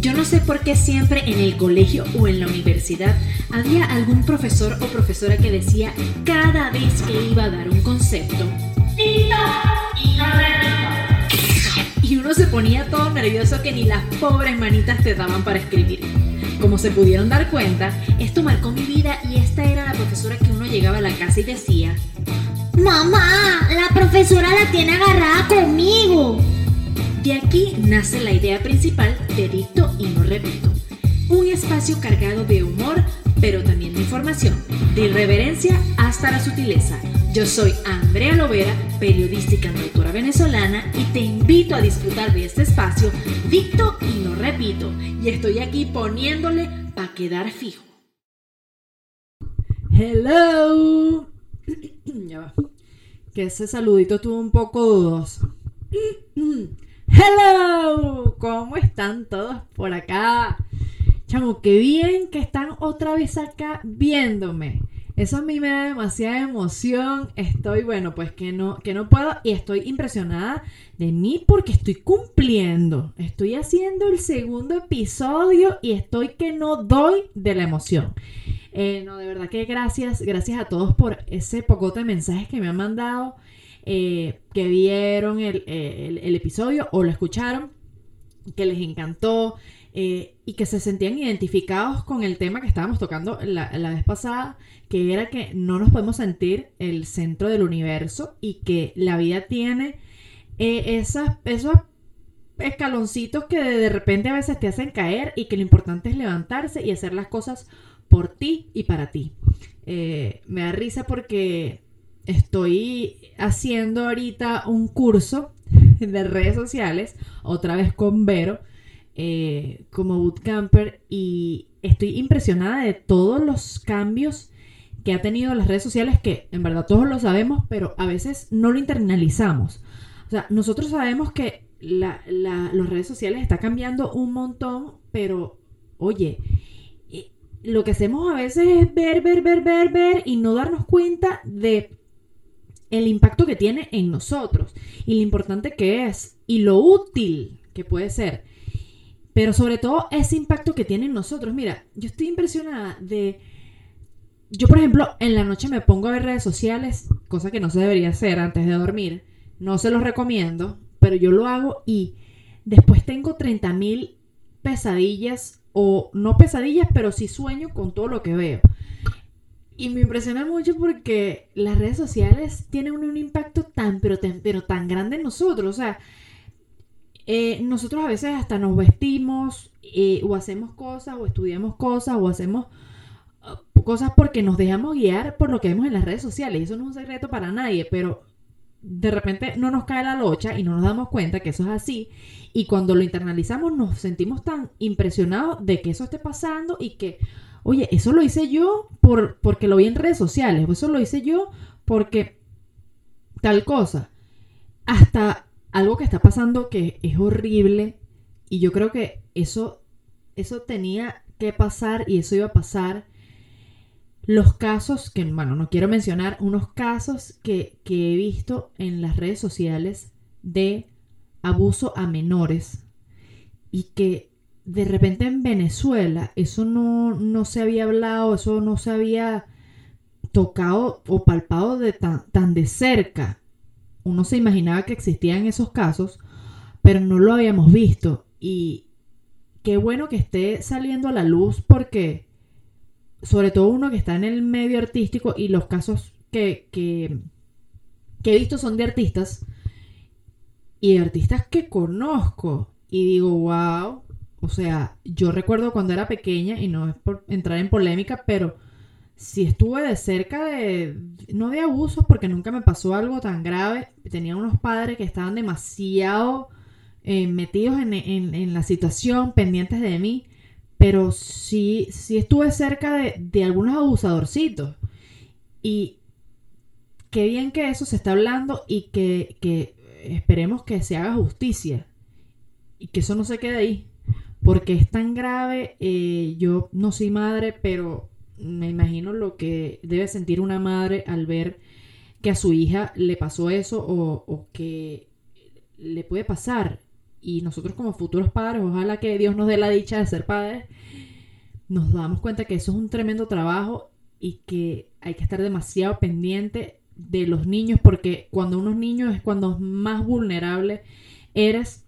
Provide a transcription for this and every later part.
Yo no sé por qué siempre en el colegio o en la universidad había algún profesor o profesora que decía cada vez que iba a dar un concepto. Y uno se ponía todo nervioso que ni las pobres manitas te daban para escribir. Como se pudieron dar cuenta, esto marcó mi vida y esta era la profesora que uno llegaba a la casa y decía, Mamá, la profesora la tiene agarrada conmigo. De aquí nace la idea principal de Dicto y No Repito. Un espacio cargado de humor, pero también de información, de irreverencia hasta la sutileza. Yo soy Andrea Lovera, periodista y cantautora venezolana, y te invito a disfrutar de este espacio, Dicto y No Repito. Y estoy aquí poniéndole para quedar fijo. Hello. ya va. Que ese saludito estuvo un poco dudoso. Hello, ¿cómo están todos por acá? Chamo, qué bien que están otra vez acá viéndome. Eso a mí me da demasiada emoción. Estoy, bueno, pues que no, que no puedo y estoy impresionada de mí porque estoy cumpliendo. Estoy haciendo el segundo episodio y estoy que no doy de la emoción. Eh, no, de verdad que gracias, gracias a todos por ese pocote de mensajes que me han mandado. Eh, que vieron el, episodio o lo escucharon, que les encantó eh, y que se sentían identificados con el tema que estábamos tocando la, vez pasada, que era que no nos podemos sentir el centro del universo y que la vida tiene eh, esas, esos escaloncitos que de repente a veces te hacen caer y que lo importante es levantarse y hacer las cosas por ti y para ti. me da risa porque estoy haciendo ahorita un curso de redes sociales, otra vez con Vero, eh, como bootcamper, y estoy impresionada de todos los cambios que ha tenido las redes sociales, que en verdad todos lo sabemos, pero a veces no lo internalizamos. O sea, nosotros sabemos que las redes sociales está cambiando un montón, pero oye, eh, lo que hacemos a veces es ver, ver, ver, ver, ver y no darnos cuenta de el impacto que tiene en nosotros y lo importante que es y lo útil que puede ser. Pero sobre todo ese impacto que tiene en nosotros. Mira, yo estoy impresionada de... Yo, por ejemplo, en la noche me pongo a ver redes sociales, cosa que no se debería hacer antes de dormir. No se los recomiendo, pero yo lo hago y después tengo 30.000 pesadillas o no pesadillas, pero sí sueño con todo lo que veo. Y me impresiona mucho porque las redes sociales tienen un, impacto tan, pero, pero tan grande en nosotros. O sea, eh, nosotros a veces hasta nos vestimos eh, o hacemos cosas o estudiamos cosas o hacemos uh, cosas porque nos dejamos guiar por lo que vemos en las redes sociales. Y eso no es un secreto para nadie, pero de repente no nos cae la locha y no nos damos cuenta que eso es así. Y cuando lo internalizamos nos sentimos tan impresionados de que eso esté pasando y que oye, eso lo hice yo por, porque lo vi en redes sociales, eso lo hice yo porque tal cosa. Hasta algo que está pasando que es horrible y yo creo que eso, eso tenía que pasar y eso iba a pasar. Los casos que, bueno, no quiero mencionar, unos casos que, que he visto en las redes sociales de abuso a menores y que de repente en Venezuela eso no, se había hablado, eso no se había tocado o palpado de tan, tan de cerca. Uno se imaginaba que existían esos casos, pero no lo habíamos visto. Y qué bueno que esté saliendo a la luz porque, sobre todo uno que está en el medio artístico y los casos que, que, que he visto son de artistas y de artistas que conozco. Y digo, wow, o sea, yo recuerdo cuando era pequeña, y no es por entrar en polémica, pero si estuve de cerca de, no de abusos, porque nunca me pasó algo tan grave. Tenía unos padres que estaban demasiado eh, metidos en, la situación, pendientes de mí, pero sí, sí estuve cerca de, algunos abusadorcitos. Y qué bien que eso se está hablando y que esperemos que se haga justicia y que eso no se quede ahí porque es tan grave. Eh, yo no soy madre, pero me imagino lo que debe sentir una madre al ver que a su hija le pasó eso o, que le puede pasar. y nosotros como futuros padres, ojalá que Dios nos dé la dicha de ser padres, nos damos cuenta que eso es un tremendo trabajo y que hay que estar demasiado pendiente de los niños porque cuando unos niños es cuando más vulnerable eres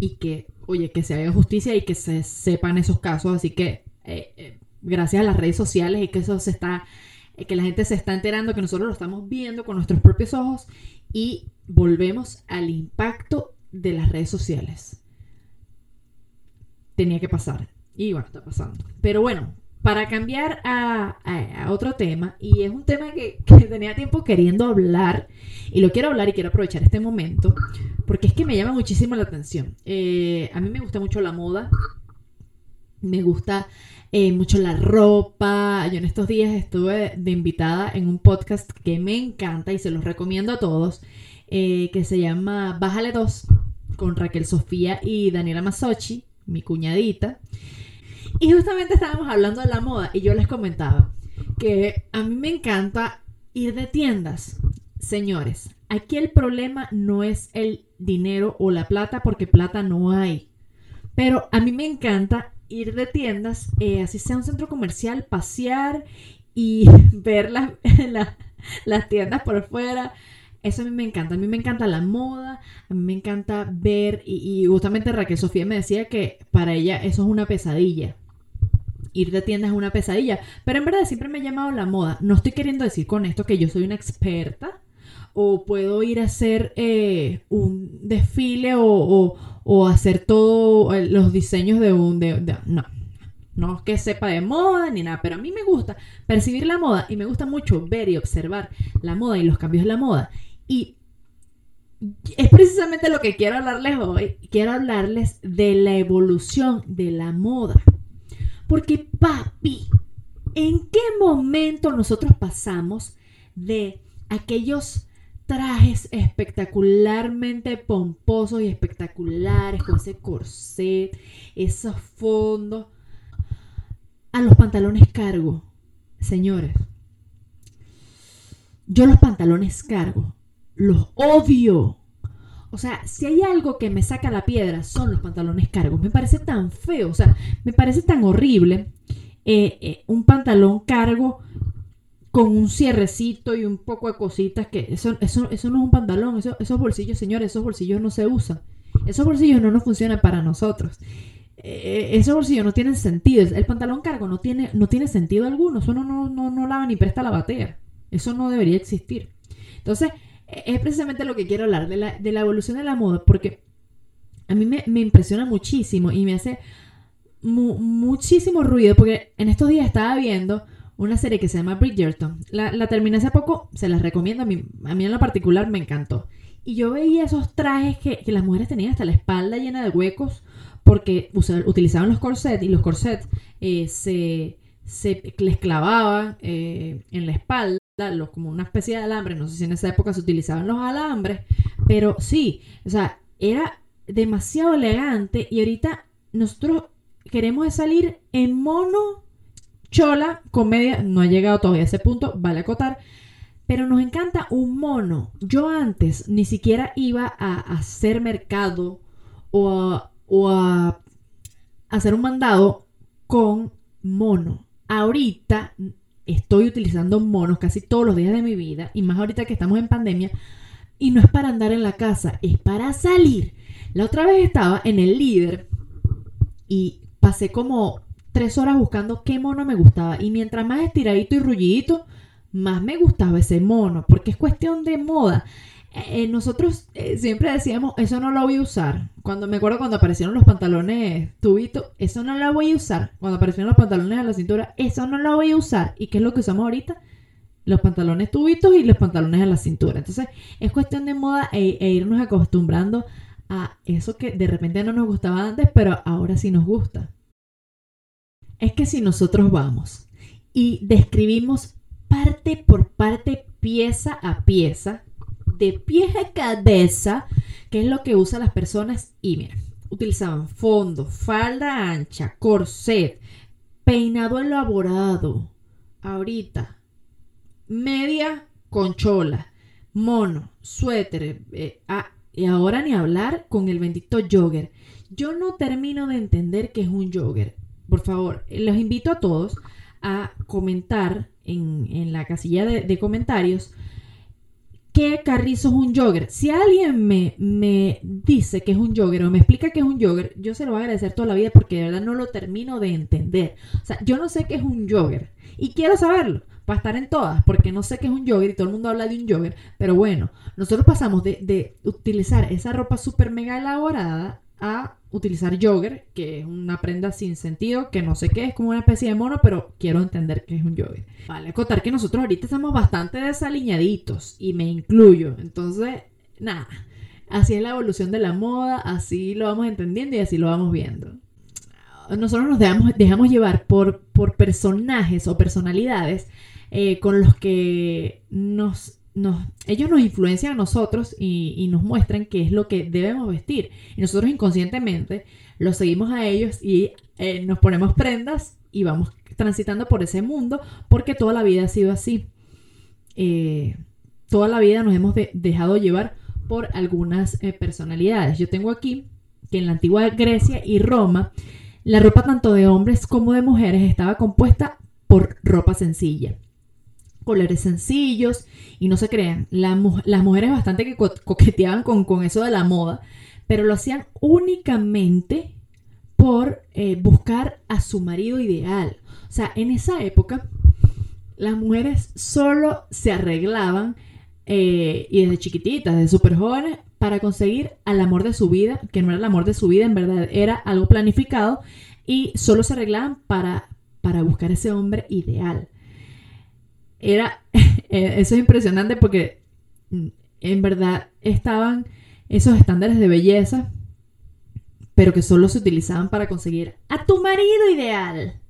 y que, oye, que se haga justicia y que se sepan esos casos. Así que eh, eh, gracias a las redes sociales y que eso se está, eh, que la gente se está enterando, que nosotros lo estamos viendo con nuestros propios ojos y volvemos al impacto de las redes sociales. Tenía que pasar. Y bueno, está pasando. Pero bueno, para cambiar a, otro tema, y es un tema que, tenía tiempo queriendo hablar, y lo quiero hablar y quiero aprovechar este momento, porque es que me llama muchísimo la atención. Eh, a mí me gusta mucho la moda, me gusta eh, mucho la ropa. Yo en estos días estuve de invitada en un podcast que me encanta y se los recomiendo a todos, eh, que se llama Bájale 2, con Raquel Sofía y Daniela Masochi, mi cuñadita. Y justamente estábamos hablando de la moda y yo les comentaba que a mí me encanta ir de tiendas. Señores, aquí el problema no es el dinero o la plata porque plata no hay. Pero a mí me encanta ir de tiendas, eh, así sea un centro comercial, pasear y ver las tiendas por fuera. Eso a mí me encanta. A mí me encanta la moda, a mí me encanta ver. Y, justamente Raquel Sofía me decía que para ella eso es una pesadilla ir de tiendas es una pesadilla. Pero en verdad siempre me ha llamado la moda. No estoy queriendo decir con esto que yo soy una experta o puedo ir a hacer eh, un desfile o, hacer todos eh, los diseños de un... no, no es que sepa de moda ni nada, pero a mí me gusta percibir la moda y me gusta mucho ver y observar la moda y los cambios de la moda. Y es precisamente lo que quiero hablarles hoy. Quiero hablarles de la evolución de la moda. Porque papi, ¿en qué momento nosotros pasamos de aquellos trajes espectacularmente pomposos y espectaculares con ese corset, esos fondos, a los pantalones cargo? Señores, yo los pantalones cargo, los odio. O sea, si hay algo que me saca la piedra son los pantalones cargos. Me parece tan feo, o sea, me parece tan horrible eh, eh, un pantalón cargo con un cierrecito y un poco de cositas que eso, eso, eso no es un pantalón, esos bolsillos, señores, esos bolsillos no se usan. Esos bolsillos no nos funcionan para nosotros. Eh, esos bolsillos no tienen sentido. El pantalón cargo no tiene, no tiene sentido alguno. Eso no, no, no, no lava ni presta la batea. Eso no debería existir. Entonces, es precisamente lo que quiero hablar, de la, de la evolución de la moda, porque a mí me, impresiona muchísimo y me hace muchísimo ruido, porque en estos días estaba viendo una serie que se llama Bridgerton. La, la terminé hace poco, se las recomiendo, a mí, a mí en lo particular me encantó. Y yo veía esos trajes que, que las mujeres tenían hasta la espalda llena de huecos porque utilizaban los corsets y los corsets eh, se, se les clavaban eh, en la espalda como una especie de alambre, no sé si en esa época se utilizaban los alambres, pero sí, o sea, era demasiado elegante y ahorita nosotros queremos salir en mono, chola, comedia, no ha llegado todavía a ese punto, vale acotar, pero nos encanta un mono. Yo antes ni siquiera iba a hacer mercado o o a hacer un mandado con mono. Ahorita estoy utilizando monos casi todos los días de mi vida, y más ahorita que estamos en pandemia, y no es para andar en la casa, es para salir. La otra vez estaba en el líder y pasé como tres horas buscando qué mono me gustaba. Y mientras más estiradito y rullidito, más me gustaba ese mono, porque es cuestión de moda. Eh, nosotros eh, siempre decíamos, eso no lo voy a usar. Cuando me acuerdo cuando aparecieron los pantalones tubitos, eso no lo voy a usar. Cuando aparecieron los pantalones a la cintura, eso no lo voy a usar. ¿Y qué es lo que usamos ahorita? Los pantalones tubitos y los pantalones a la cintura. Entonces, es cuestión de moda e, e irnos acostumbrando a eso que de repente no nos gustaba antes, pero ahora sí nos gusta. Es que si nosotros vamos y describimos parte por parte, pieza a pieza, de pies a cabeza, que es lo que usan las personas. Y mira, utilizaban fondo, falda ancha, corset, peinado elaborado. Ahorita, media conchola, mono, suéter, eh, Y ahora ni hablar con el bendito jogger. Yo no termino de entender qué es un jogger. Por favor, los invito a todos a comentar en, la casilla de comentarios qué carrizo es un jogger. Si alguien me, me dice que es un jogger o me explica que es un jogger, yo se lo voy a agradecer toda la vida porque de verdad no lo termino de entender. O sea, yo no sé qué es un jogger y quiero saberlo para estar en todas, porque no sé qué es un jogger y todo el mundo habla de un jogger, pero bueno, nosotros pasamos de, de utilizar esa ropa súper mega elaborada a utilizar jogger, que es una prenda sin sentido, que no sé qué, es como una especie de mono, pero quiero entender qué es un jogger. Vale, acotar que nosotros ahorita estamos bastante desaliñaditos y me incluyo, entonces, nada, así es la evolución de la moda, así lo vamos entendiendo y así lo vamos viendo. Nosotros nos dejamos, dejamos llevar por, por personajes o personalidades eh, con los que nos nos, ellos nos influencian a nosotros y, nos muestran qué es lo que debemos vestir. Y nosotros inconscientemente los seguimos a ellos y eh, nos ponemos prendas y vamos transitando por ese mundo porque toda la vida ha sido así. Eh, toda la vida nos hemos de, dejado llevar por algunas eh, personalidades. Yo tengo aquí que en la antigua Grecia y Roma, la ropa tanto de hombres como de mujeres estaba compuesta por ropa sencilla colores sencillos y no se crean, la, las mujeres bastante que co coqueteaban con, con, eso de la moda, pero lo hacían únicamente por eh, buscar a su marido ideal. O sea, en esa época las mujeres solo se arreglaban eh, y desde chiquititas, desde súper jóvenes, para conseguir al amor de su vida, que no era el amor de su vida, en verdad era algo planificado y solo se arreglaban para, para buscar ese hombre ideal era, eh, eso es impresionante porque mm, en verdad estaban esos estándares de belleza, pero que solo se utilizaban para conseguir a tu marido ideal.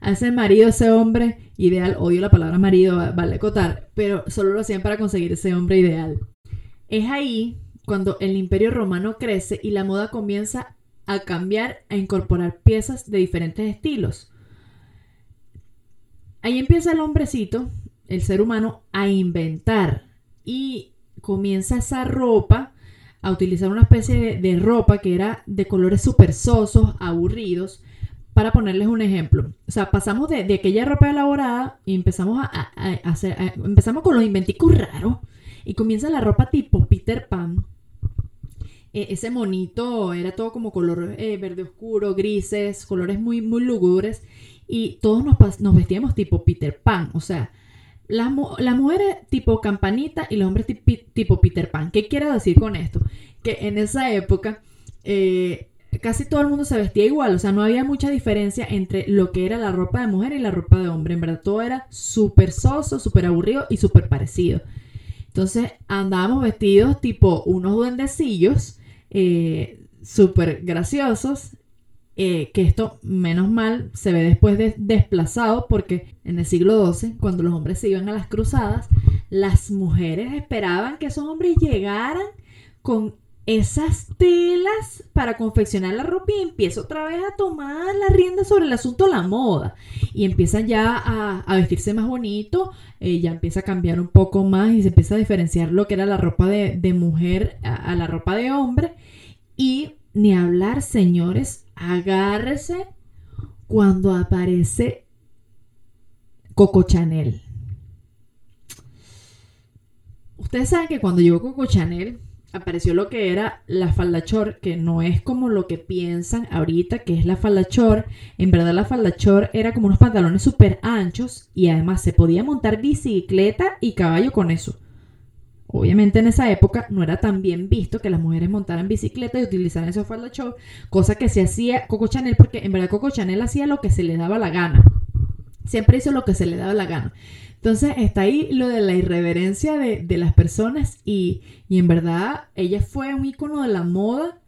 A ese marido, ese hombre ideal, odio la palabra marido, vale cotar, pero solo lo hacían para conseguir ese hombre ideal. Es ahí cuando el imperio romano crece y la moda comienza a cambiar, a incorporar piezas de diferentes estilos. Ahí empieza el hombrecito, el ser humano, a inventar y comienza esa ropa a utilizar una especie de, ropa que era de colores super sosos, aburridos. Para ponerles un ejemplo, o sea, pasamos de, aquella ropa elaborada y empezamos a, hacer, empezamos con los inventicos raros y comienza la ropa tipo Peter Pan, e, ese monito era todo como color eh, verde oscuro, grises, colores muy, muy lúgubres y todos nos, nos vestíamos tipo Peter Pan, o sea, las, mujeres tipo campanita y los hombres tipo Peter Pan. ¿Qué quiero decir con esto? Que en esa época eh, casi todo el mundo se vestía igual, o sea, no había mucha diferencia entre lo que era la ropa de mujer y la ropa de hombre. En verdad, todo era súper soso, súper aburrido y súper parecido. Entonces andábamos vestidos tipo unos duendecillos, eh, súper graciosos, eh, que esto, menos mal, se ve después de desplazado porque en el siglo XII, cuando los hombres se iban a las cruzadas, las mujeres esperaban que esos hombres llegaran con esas telas para confeccionar la ropa y empieza otra vez a tomar la rienda sobre el asunto de la moda. Y empiezan ya a, vestirse más bonito, eh, ya empieza a cambiar un poco más y se empieza a diferenciar lo que era la ropa de, mujer a, a la ropa de hombre. Y ni hablar, señores, agárrese cuando aparece Coco Chanel. Ustedes saben que cuando llegó Coco Chanel apareció lo que era la falda que no es como lo que piensan ahorita que es la falda En verdad la falda era como unos pantalones súper anchos y además se podía montar bicicleta y caballo con eso. Obviamente en esa época no era tan bien visto que las mujeres montaran bicicleta y utilizaran esos falda show, cosa que se hacía Coco Chanel, porque en verdad Coco Chanel hacía lo que se le daba la gana. Siempre hizo lo que se le daba la gana. Entonces está ahí lo de la irreverencia de, las personas y, y, en verdad ella fue un icono de la moda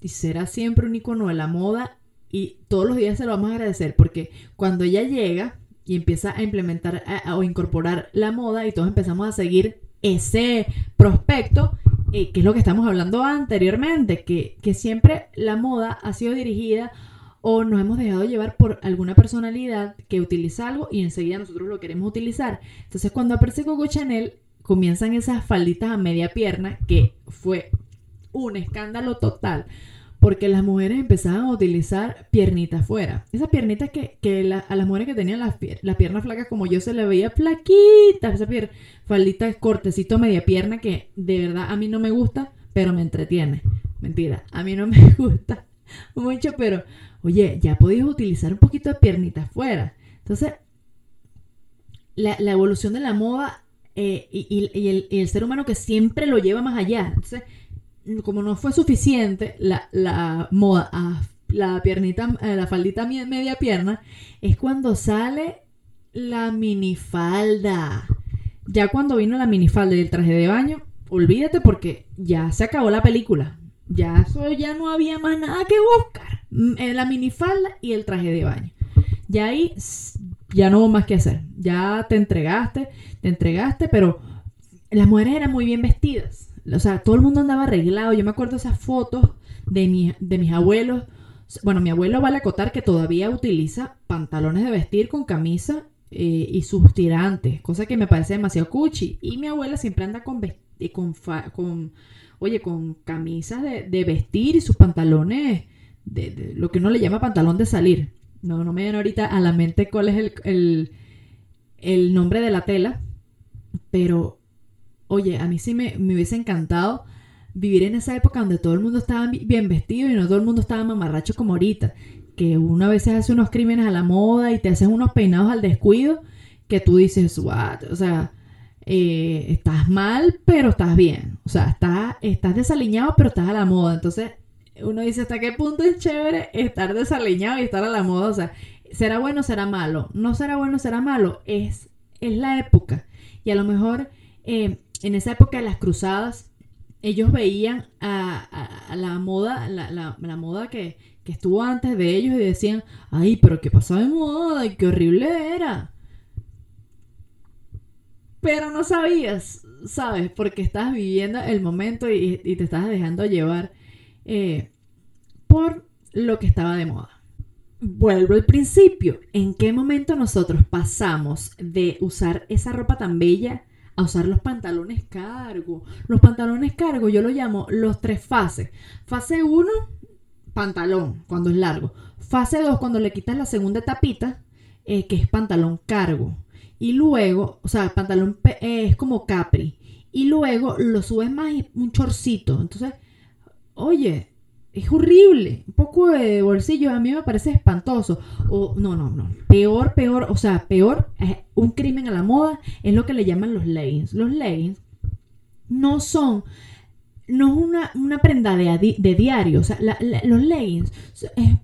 y será siempre un icono de la moda y todos los días se lo vamos a agradecer porque cuando ella llega y empieza a implementar o incorporar la moda y todos empezamos a seguir ese prospecto, eh, que es lo que estamos hablando anteriormente, que, que siempre la moda ha sido dirigida o nos hemos dejado llevar por alguna personalidad que utiliza algo y enseguida nosotros lo queremos utilizar. Entonces cuando aparece Coco Chanel, comienzan esas falditas a media pierna, que fue un escándalo total. Porque las mujeres empezaban a utilizar piernitas fuera. Esas piernitas que, que a las mujeres que tenían las, las piernas flacas como yo se le veía flaquita. Esa pier, faldita cortecito media pierna que de verdad a mí no me gusta, pero me entretiene. Mentira, a mí no me gusta mucho, pero oye, ya podías utilizar un poquito de piernitas fuera. Entonces, la, la evolución de la moda eh, y el, y el ser humano que siempre lo lleva más allá. Entonces, como no fue suficiente la, la moda a la piernita, eh, la faldita media pierna, es cuando sale la minifalda. Ya cuando vino la minifalda y el traje de baño, olvídate porque ya se acabó la película. Ya ya no había más nada que buscar. Mm, eh, La minifalda y el traje de baño. Ya ahí ya no hubo más que hacer. Ya te entregaste, te entregaste, pero las mujeres eran muy bien vestidas. O sea, todo el mundo andaba arreglado. Yo me acuerdo esas fotos de, mi- de mis abuelos. Bueno, mi abuelo vale acotar que todavía utiliza pantalones de vestir con camisa eh, y sus tirantes, cosa que me parece demasiado cuchi. Y mi abuela siempre anda con, con, con oye, con camisas de, de vestir y sus pantalones, de, de lo que uno le llama pantalón de salir. No, no me viene ahorita a la mente cuál es el, el, el nombre de la tela, pero oye, a mí sí me, hubiese encantado vivir en esa época donde todo el mundo estaba bi- bien vestido y no todo el mundo estaba mamarracho como ahorita. Que una vez se hace unos crímenes a la moda y te haces unos peinados al descuido que tú dices, what? O sea, eh, estás mal, pero estás bien. O sea, estás, estás desaliñado, pero estás a la moda. Entonces, uno dice, ¿hasta qué punto es chévere estar desaliñado y estar a la moda? O sea, ¿será bueno o será malo? No será bueno o será malo. Es, es la época. Y a lo mejor eh, en esa época de las cruzadas, ellos veían a, la moda, la, moda que, estuvo antes de ellos y decían, ay, pero qué pasó de moda y qué horrible era. Pero no sabías, ¿sabes? Porque estabas viviendo el momento y, te estabas dejando llevar eh, por lo que estaba de moda. Vuelvo al principio. ¿En qué momento nosotros pasamos de usar esa ropa tan bella a usar los pantalones cargo? Los pantalones cargo yo lo llamo los tres fases. Fase 1, pantalón, cuando es largo. Fase 2, cuando le quitas la segunda tapita, eh, que es pantalón cargo. Y luego, o sea, pantalón eh, es como capri. Y luego lo subes más y un chorcito. Entonces, oye, es horrible. Un poco de bolsillo a mí me parece espantoso. O no, no, no. Peor, peor, o sea, peor, un crimen a la moda es lo que le llaman los leggings. Los leggings no son no es una, una prenda de, diario. O sea, los leggings,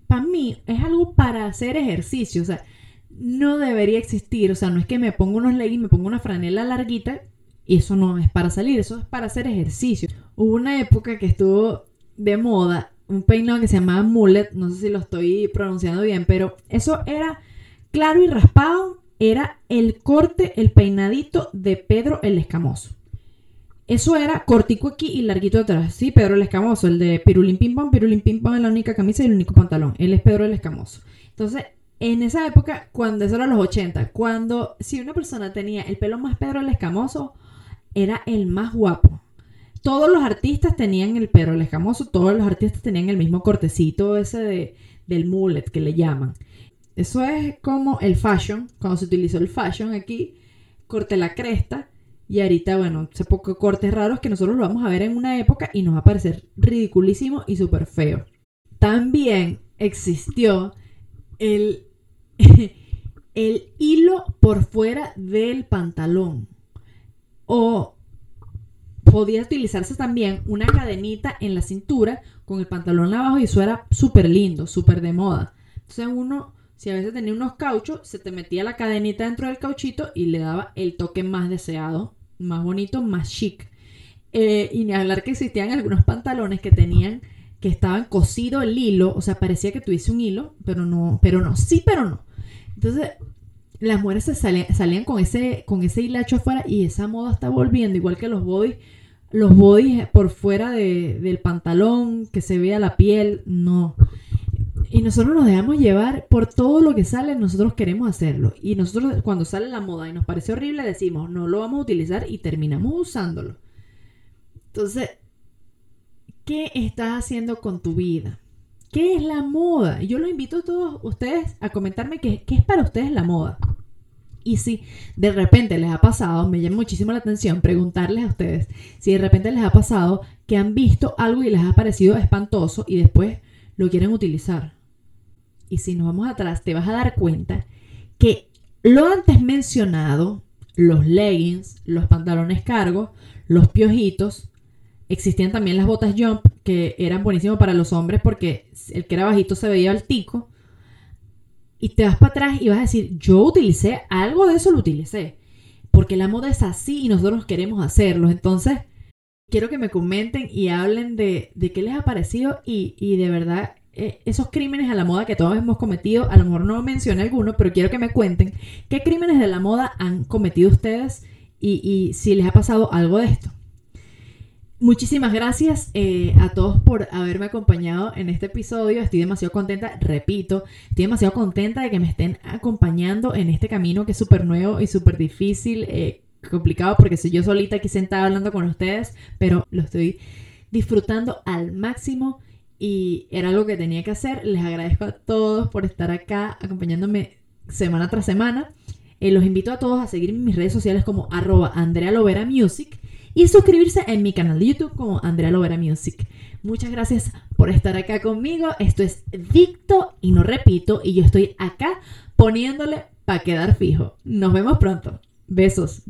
para mí, es algo para hacer ejercicio. O sea, no debería existir. O sea, no es que me pongo unos leggings, me pongo una franela larguita y eso no es para salir, eso es para hacer ejercicio. Hubo una época que estuvo de moda un peinado que se llamaba mullet, no sé si lo estoy pronunciando bien, pero eso era claro y raspado, era el corte, el peinadito de Pedro el Escamoso. Eso era cortico aquí y larguito atrás. Sí, Pedro el Escamoso, el de Pirulín Pim Pam, Pirulín Pim Pam es la única camisa y el único pantalón. Él es Pedro el Escamoso. Entonces, en esa época, cuando eso era los 80, cuando si una persona tenía el pelo más Pedro el Escamoso, era el más guapo. Todos los artistas tenían el pelo el escamoso, todos los artistas tenían el mismo cortecito ese de, del mullet que le llaman. Eso es como el fashion, cuando se utilizó el fashion aquí, corte la cresta y ahorita, bueno, se poco cortes raros que nosotros lo vamos a ver en una época y nos va a parecer ridiculísimo y súper feo. También existió el, el hilo por fuera del pantalón. O podía utilizarse también una cadenita en la cintura con el pantalón abajo y eso era súper lindo, súper de moda. Entonces uno, si a veces tenía unos cauchos, se te metía la cadenita dentro del cauchito y le daba el toque más deseado, más bonito, más chic. Eh, y ni hablar que existían algunos pantalones que tenían, que estaban cosido el hilo, o sea, parecía que tuviese un hilo, pero no, pero no, sí, pero no. Entonces, las mujeres se salían, con ese, con ese hilacho afuera y esa moda está volviendo, igual que los bodies, los bodies por fuera de- del pantalón, que se vea la piel, no. Y nosotros nos dejamos llevar por todo lo que sale, nosotros queremos hacerlo. Y nosotros cuando sale la moda y nos parece horrible, decimos, no lo vamos a utilizar y terminamos usándolo. Entonces, ¿qué estás haciendo con tu vida? ¿Qué es la moda? Yo los invito a todos ustedes a comentarme qué, qué es para ustedes la moda. Y si de repente les ha pasado, me llama muchísimo la atención preguntarles a ustedes si de repente les ha pasado que han visto algo y les ha parecido espantoso y después lo quieren utilizar. Y si nos vamos atrás, te vas a dar cuenta que lo antes mencionado, los leggings, los pantalones cargos, los piojitos, existían también las botas jump que eran buenísimos para los hombres porque el que era bajito se veía altico. Y te vas para atrás y vas a decir, yo utilicé algo de eso, lo utilicé. Porque la moda es así y nosotros queremos hacerlo. Entonces, quiero que me comenten y hablen de, de qué les ha parecido y, y de verdad eh, esos crímenes a la moda que todos hemos cometido, a lo mejor no mencioné alguno, pero quiero que me cuenten qué crímenes de la moda han cometido ustedes y, y si les ha pasado algo de esto. Muchísimas gracias eh, a todos por haberme acompañado en este episodio. Estoy demasiado contenta, repito, estoy demasiado contenta de que me estén acompañando en este camino que es súper nuevo y súper difícil, eh, complicado, porque soy yo solita aquí sentada hablando con ustedes, pero lo estoy disfrutando al máximo y era algo que tenía que hacer. Les agradezco a todos por estar acá acompañándome semana tras semana. Eh, los invito a todos a seguirme en mis redes sociales como arroba Andrea Lovera Music y suscribirse en mi canal de YouTube como Andrea Lovera Music. Muchas gracias por estar acá conmigo. Esto es Dicto y no repito y yo estoy acá poniéndole para quedar fijo. Nos vemos pronto. Besos.